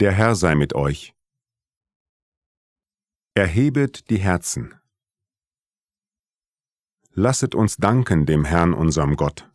Der Herr sei mit euch. Erhebet die Herzen. Lasset uns danken dem Herrn unserem Gott.